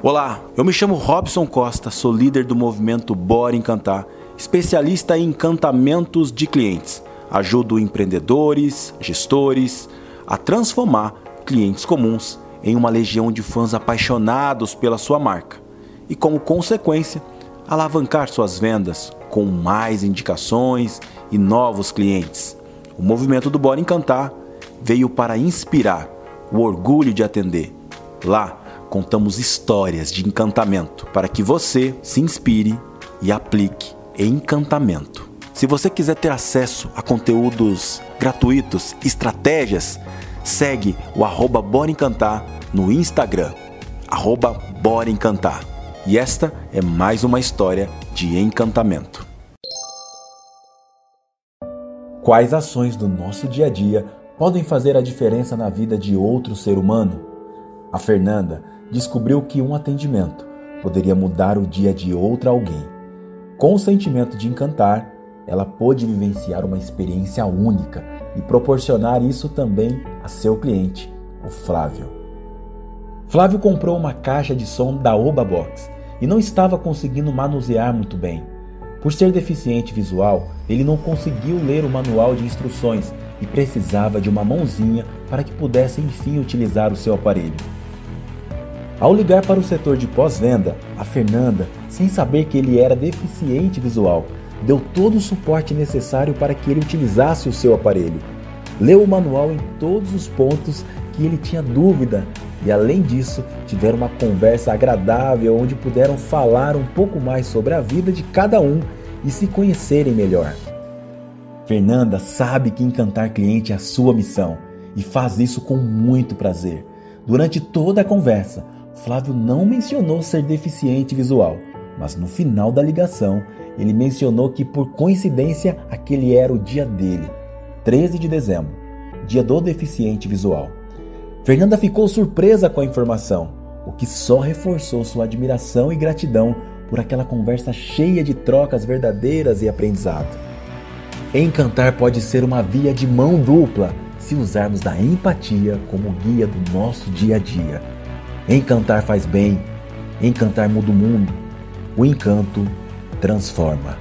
Olá, eu me chamo Robson Costa, sou líder do movimento Bora Encantar, especialista em encantamentos de clientes. Ajudo empreendedores, gestores a transformar clientes comuns em uma legião de fãs apaixonados pela sua marca e, como consequência, alavancar suas vendas com mais indicações e novos clientes. O movimento do Bora Encantar veio para inspirar o orgulho de atender. Lá, contamos histórias de encantamento para que você se inspire e aplique encantamento. Se você quiser ter acesso a conteúdos gratuitos, estratégias, segue o arroba Bora Encantar no Instagram, arroba Bora Encantar. E esta é mais uma história de encantamento. Quais ações do nosso dia a dia podem fazer a diferença na vida de outro ser humano? A Fernanda descobriu que um atendimento poderia mudar o dia de outra alguém. Com o sentimento de encantar, ela pôde vivenciar uma experiência única e proporcionar isso também a seu cliente, o Flávio. Flávio comprou uma caixa de som da Oba Box e não estava conseguindo manusear muito bem. Por ser deficiente visual, ele não conseguiu ler o manual de instruções e precisava de uma mãozinha para que pudesse enfim utilizar o seu aparelho. Ao ligar para o setor de pós-venda, a Fernanda, sem saber que ele era deficiente visual, deu todo o suporte necessário para que ele utilizasse o seu aparelho. Leu o manual em todos os pontos que ele tinha dúvida e, além disso, tiveram uma conversa agradável onde puderam falar um pouco mais sobre a vida de cada um e se conhecerem melhor. Fernanda sabe que encantar cliente é a sua missão e faz isso com muito prazer. Durante toda a conversa, Flávio não mencionou ser deficiente visual, mas no final da ligação ele mencionou que por coincidência aquele era o dia dele, 13 de dezembro, dia do deficiente visual. Fernanda ficou surpresa com a informação, o que só reforçou sua admiração e gratidão por aquela conversa cheia de trocas verdadeiras e aprendizado. Encantar pode ser uma via de mão dupla se usarmos da empatia como guia do nosso dia a dia. Encantar faz bem, encantar muda o mundo. O encanto transforma.